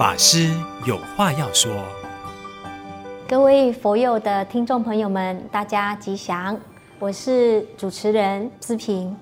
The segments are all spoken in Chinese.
法师有话要说。各位佛友的听众朋友们，大家吉祥，我是主持人思平。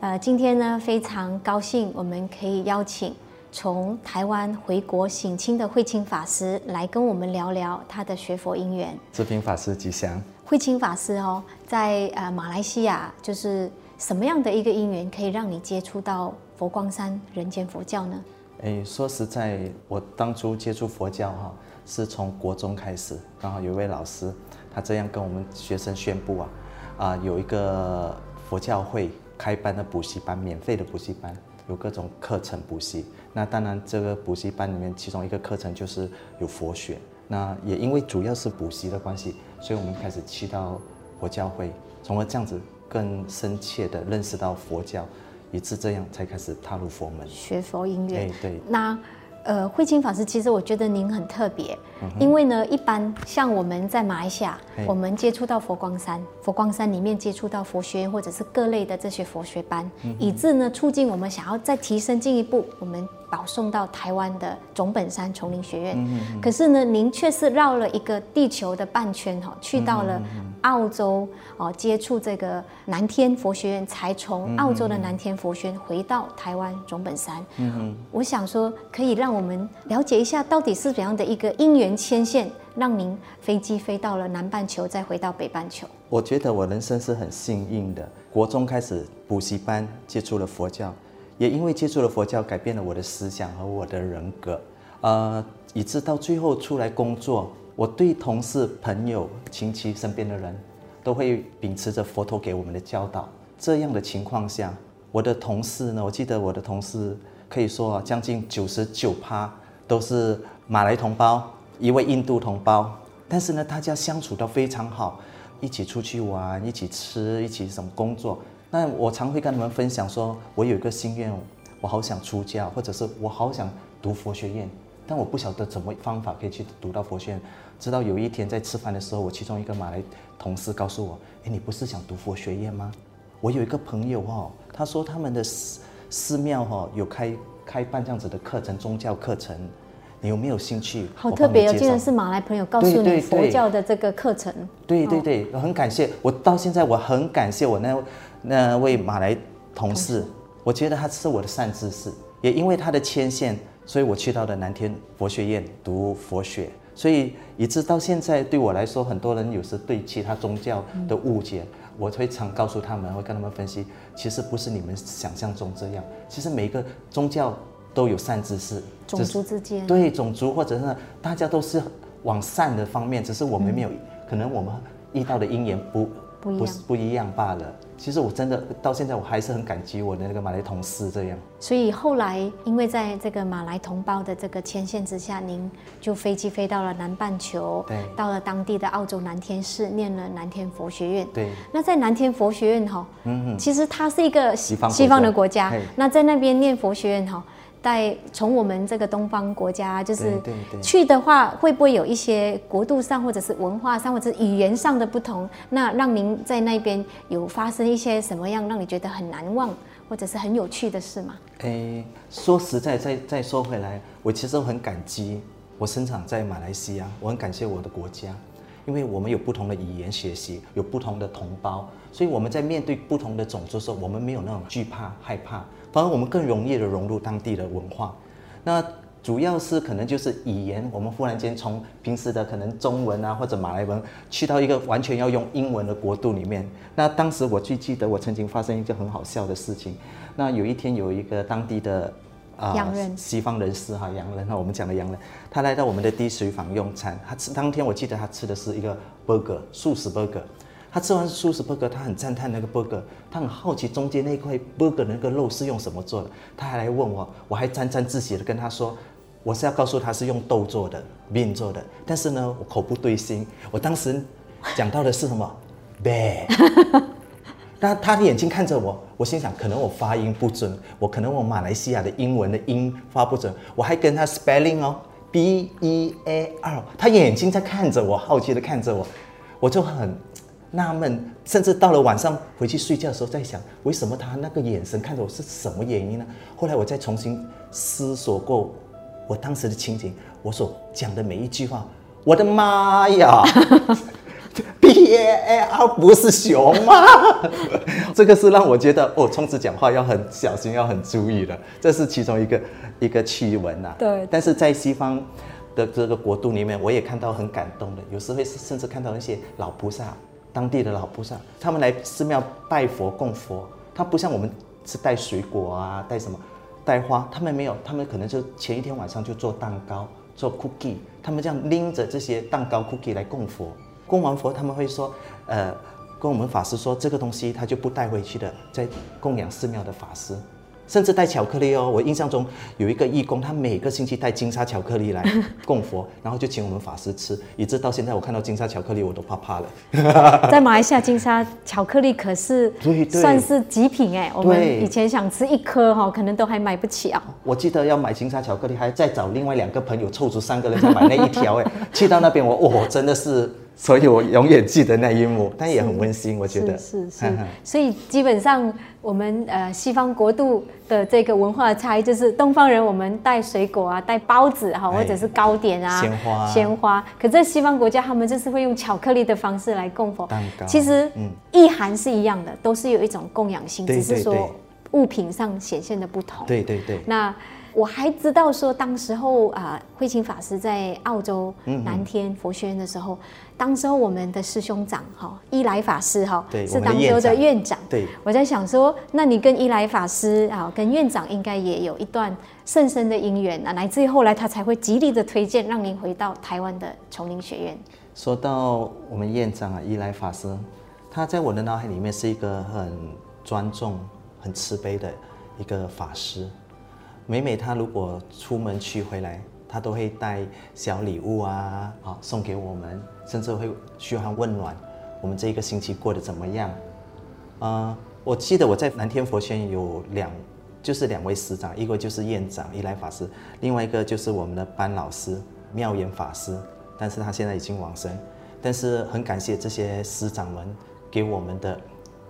呃，今天呢，非常高兴我们可以邀请从台湾回国省亲的慧清法师来跟我们聊聊他的学佛因缘。姿萍法师吉祥。慧清法师哦，在呃马来西亚，就是什么样的一个因缘可以让你接触到佛光山人间佛教呢？哎，说实在，我当初接触佛教哈，是从国中开始，刚好有一位老师，他这样跟我们学生宣布啊，啊有一个佛教会开班的补习班，免费的补习班，有各种课程补习。那当然，这个补习班里面其中一个课程就是有佛学。那也因为主要是补习的关系，所以我们开始去到佛教会，从而这样子更深切的认识到佛教，以致这样才开始踏入佛门，学佛音乐。对对。那。呃，慧清法师，其实我觉得您很特别，嗯、因为呢，一般像我们在马来西亚，我们接触到佛光山，佛光山里面接触到佛学院或者是各类的这些佛学班，嗯、以致呢，促进我们想要再提升进一步，我们保送到台湾的总本山丛林学院。嗯、可是呢，您却是绕了一个地球的半圈哈，去到了澳洲哦，接触这个南天佛学院，才从澳洲的南天佛学院回到台湾总本山。嗯，我想说可以让。我们了解一下，到底是怎样的一个因缘牵线，让您飞机飞到了南半球，再回到北半球？我觉得我人生是很幸运的。国中开始补习班接触了佛教，也因为接触了佛教，改变了我的思想和我的人格。呃，以致到最后出来工作，我对同事、朋友、亲戚身边的人，都会秉持着佛陀给我们的教导。这样的情况下，我的同事呢，我记得我的同事。可以说，将近九十九趴都是马来同胞，一位印度同胞。但是呢，大家相处都非常好，一起出去玩，一起吃，一起什么工作。那我常会跟他们分享说，我有一个心愿，我好想出家，或者是我好想读佛学院，但我不晓得怎么方法可以去读到佛学院。直到有一天在吃饭的时候，我其中一个马来同事告诉我：“诶，你不是想读佛学院吗？我有一个朋友哦，他说他们的。”寺寺庙哈有开开办这样子的课程，宗教课程，你有没有兴趣？好特别哦，竟然是马来朋友告诉你佛教的这个课程。对对对，我很感谢，我到现在我很感谢我那那位马来同事，同事我觉得他是我的善知识，也因为他的牵线，所以我去到了南天佛学院读佛学，所以一直到现在对我来说，很多人有时对其他宗教的误解。嗯我会常告诉他们，会跟他们分析，其实不是你们想象中这样。其实每个宗教都有善知识，种族之间对种族或者是大家都是往善的方面，只是我们没有，嗯、可能我们遇到的因缘不。不不是不一样罢了。其实我真的到现在我还是很感激我的那个马来同事这样。所以后来因为在这个马来同胞的这个牵线之下，您就飞机飞到了南半球，对，到了当地的澳洲南天市念了南天佛学院。对。那在南天佛学院哈，嗯嗯，其实它是一个西方西方的国家。那在那边念佛学院哈。在从我们这个东方国家，就是去的话，会不会有一些国度上，或者是文化上，或者是语言上的不同？那让您在那边有发生一些什么样让你觉得很难忘，或者是很有趣的事吗？诶，说实在，再再说回来，我其实很感激我生长在马来西亚，我很感谢我的国家，因为我们有不同的语言学习，有不同的同胞，所以我们在面对不同的种族的时候，我们没有那种惧怕、害怕。反而我们更容易的融入当地的文化，那主要是可能就是语言，我们忽然间从平时的可能中文啊或者马来文，去到一个完全要用英文的国度里面。那当时我最记得，我曾经发生一个很好笑的事情。那有一天有一个当地的啊、呃、西方人士哈洋人哈，我们讲的洋人，他来到我们的滴水坊用餐，他吃当天我记得他吃的是一个 burger 素食 burger。他吃完素食 burger，他很赞叹那个 burger，他很好奇中间那块 burger 那个肉是用什么做的，他还来问我，我还沾沾自喜的跟他说，我是要告诉他是用豆做的，bean 做的，但是呢，我口不对心，我当时讲到的是什么，bear，那他的眼睛看着我，我心想可能我发音不准，我可能我马来西亚的英文的音发不准，我还跟他 spelling 哦，b e a r，他眼睛在看着我，好奇的看着我，我就很。纳闷，甚至到了晚上回去睡觉的时候，在想为什么他那个眼神看着我是什么原因呢？后来我再重新思索过，我当时的情景，我所讲的每一句话，我的妈呀，B A L 不是熊吗？这个是让我觉得，哦，从此讲话要很小心，要很注意的，这是其中一个一个趣闻呐。对，但是在西方的这个国度里面，我也看到很感动的，有时会甚至看到那些老菩萨，当地的老菩萨，他们来寺庙拜佛供佛，他不像我们是带水果啊，带什么。带花，他们没有，他们可能就前一天晚上就做蛋糕、做 cookie，他们这样拎着这些蛋糕、cookie 来供佛。供完佛，他们会说，呃，跟我们法师说，这个东西他就不带回去的，在供养寺庙的法师。甚至带巧克力哦，我印象中有一个义工，他每个星期带金沙巧克力来供佛，然后就请我们法师吃，以致到现在我看到金沙巧克力我都怕怕了。在马来西亚，金沙巧克力可是算是极品哎，我们以前想吃一颗哈，可能都还买不起啊。我记得要买金沙巧克力，还再找另外两个朋友凑足三个人才买那一条哎，去到那边我哦真的是。所以我永远记得那一幕，但也很温馨，我觉得是是。所以基本上我们呃西方国度的这个文化差异，就是东方人我们带水果啊，带包子哈，或者是糕点啊，鲜花，鲜花。可在西方国家，他们就是会用巧克力的方式来供佛。蛋糕。其实意涵是一样的，都是有一种供养性，只是说物品上显现的不同。对对对。那。我还知道说，当时候啊，慧清法师在澳洲南天佛学院的时候，嗯嗯，当时候我们的师兄长哈伊莱法师哈，是当时候的院长。对，我在想说，那你跟伊莱法师啊，跟院长应该也有一段甚深的因缘啊，乃至于后来他才会极力的推荐让您回到台湾的丛林学院。说到我们院长啊，伊莱法师，他在我的脑海里面是一个很庄重、很慈悲的一个法师。每每他如果出门去回来，他都会带小礼物啊，啊送给我们，甚至会嘘寒问暖，我们这一个星期过得怎么样？呃，我记得我在南天佛学院有两，就是两位师长，一个就是院长伊来法师，另外一个就是我们的班老师妙言法师，但是他现在已经往生，但是很感谢这些师长们给我们的。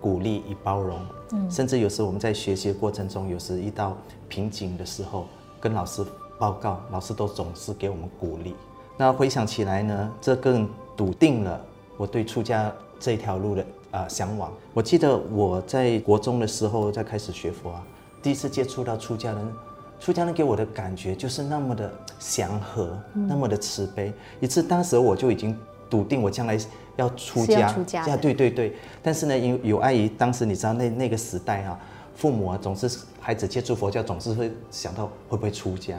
鼓励与包容，嗯甚至有时我们在学习的过程中，有时遇到瓶颈的时候，跟老师报告，老师都总是给我们鼓励。那回想起来呢，这更笃定了我对出家这条路的啊向往。我记得我在国中的时候在开始学佛啊，第一次接触到出家人，出家人给我的感觉就是那么的祥和，那么的慈悲，以致当时我就已经笃定我将来。要出家，出家对对对。但是呢，因有碍于当时你知道那那个时代哈、啊，父母啊总是孩子接触佛教总是会想到会不会出家。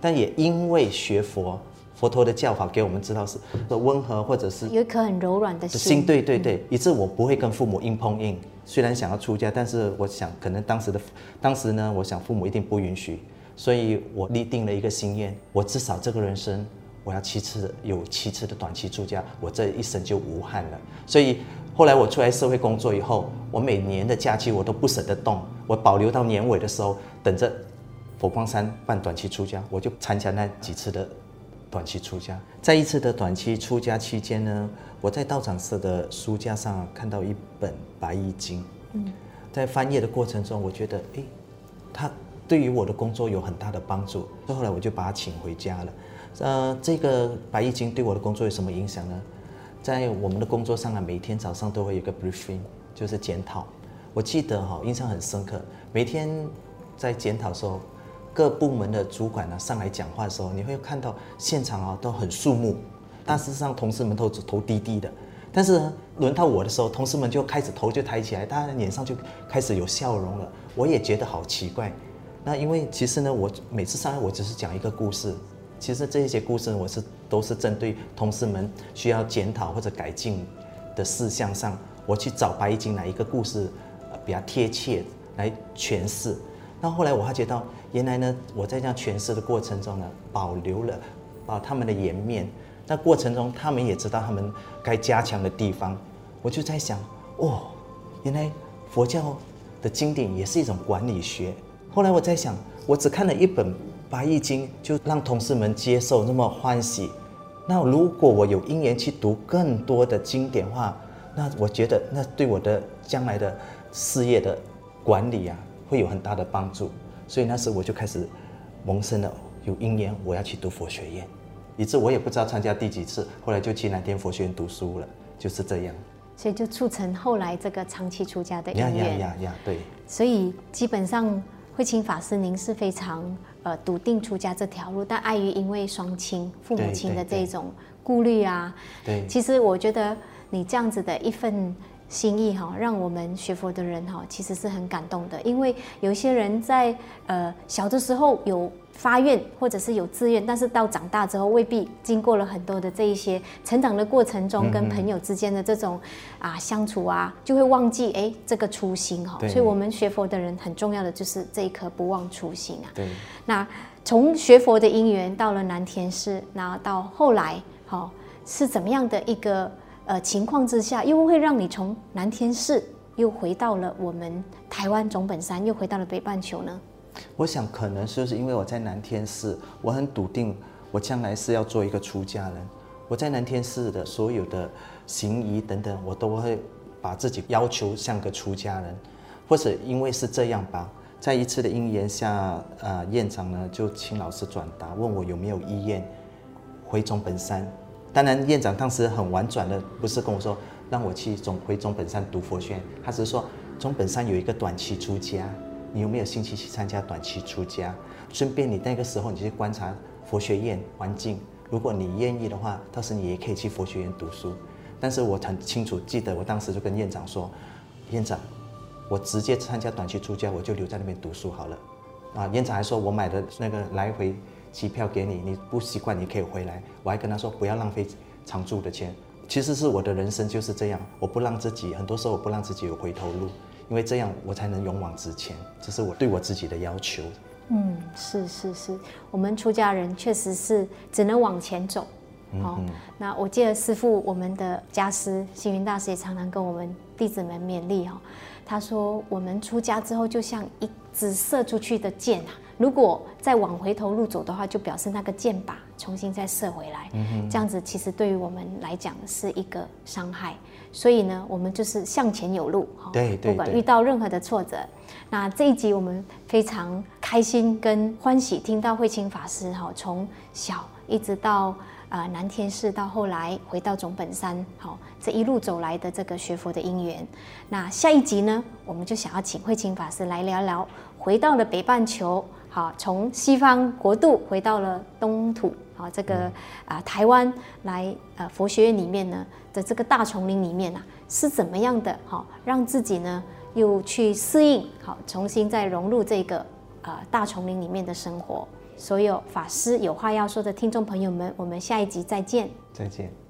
但也因为学佛，佛陀的教法给我们知道是温和或者是有一颗很柔软的心。心对对对，以致我不会跟父母硬碰硬。虽然想要出家，但是我想可能当时的当时呢，我想父母一定不允许，所以我立定了一个心愿，我至少这个人生。我要七次有七次的短期出家，我这一生就无憾了。所以后来我出来社会工作以后，我每年的假期我都不舍得动，我保留到年尾的时候，等着佛光山办短期出家，我就参加那几次的短期出家。在一次的短期出家期间呢，我在道场社的书架上看到一本《白衣经》，在翻页的过程中，我觉得，诶，它对于我的工作有很大的帮助。后来我就把它请回家了。呃，这个白衣经对我的工作有什么影响呢？在我们的工作上啊，每天早上都会有个 briefing，就是检讨。我记得哈，印象很深刻。每天在检讨的时候，各部门的主管呢上来讲话的时候，你会看到现场啊都很肃穆，但事实上同事们都头低低的。但是轮到我的时候，同事们就开始头就抬起来，大家脸上就开始有笑容了。我也觉得好奇怪。那因为其实呢，我每次上来我只是讲一个故事。其实这些故事我是都是针对同事们需要检讨或者改进的事项上，我去找白衣经哪一个故事比较贴切来诠释。那后来我发觉到，原来呢我在这样诠释的过程中呢，保留了啊他们的颜面。那过程中他们也知道他们该加强的地方。我就在想，哦，原来佛教的经典也是一种管理学。后来我在想，我只看了一本。白易经就让同事们接受那么欢喜，那如果我有因缘去读更多的经典话，那我觉得那对我的将来的事业的管理啊会有很大的帮助。所以那时我就开始萌生了有因缘我要去读佛学院，以致我也不知道参加第几次，后来就去南天佛学院读书了，就是这样。所以就促成后来这个长期出家的因缘。呀呀呀呀，对。所以基本上慧清法师您是非常呃笃定出家这条路，但碍于因为双亲父母亲的这种顾虑啊，对，对，其实我觉得你这样子的一份心意哈，让我们学佛的人哈，其实是很感动的，因为有一些人在呃小的时候有。发愿或者是有志愿，但是到长大之后，未必经过了很多的这一些成长的过程中，跟朋友之间的这种啊相处啊，就会忘记哎这个初心哈。所以，我们学佛的人很重要的就是这一颗不忘初心啊。对。那从学佛的因缘到了南天寺，那到后来好是怎么样的一个呃情况之下，又会让你从南天寺又回到了我们台湾总本山，又回到了北半球呢？我想可能就是因为我在南天寺，我很笃定，我将来是要做一个出家人。我在南天寺的所有的行仪等等，我都会把自己要求像个出家人，或者因为是这样吧，在一次的因缘下，呃，院长呢就请老师转达，问我有没有意愿回总本山。当然，院长当时很婉转的，不是跟我说让我去总回总本山读佛学院，他只是说总本山有一个短期出家。你有没有兴趣去参加短期出家？顺便你那个时候你去观察佛学院环境，如果你愿意的话，到时你也可以去佛学院读书。但是我很清楚记得，我当时就跟院长说：“院长，我直接参加短期出家，我就留在那边读书好了。”啊，院长还说我买的那个来回机票给你，你不习惯你可以回来。我还跟他说不要浪费常住的钱。其实是我的人生就是这样，我不让自己，很多时候我不让自己有回头路。因为这样我才能勇往直前，这是我对我自己的要求。嗯，是是是，我们出家人确实是只能往前走。好、嗯嗯哦，那我记得师父，我们的家师星云大师也常常跟我们弟子们勉励哈、哦。他说，我们出家之后就像一支射出去的箭啊。如果再往回头路走的话，就表示那个箭靶重新再射回来，嗯、这样子其实对于我们来讲是一个伤害。所以呢，我们就是向前有路，哈，对，不管遇到任何的挫折，那这一集我们非常开心跟欢喜，听到慧清法师哈，从小一直到啊南天寺，到后来回到总本山，好，这一路走来的这个学佛的因缘。那下一集呢，我们就想要请慧清法师来聊聊，回到了北半球。好，从西方国度回到了东土，好，这个啊台湾来呃佛学院里面呢的这个大丛林里面啊，是怎么样的？好，让自己呢又去适应，好，重新再融入这个啊大丛林里面的生活。所有法师有话要说的听众朋友们，我们下一集再见。再见。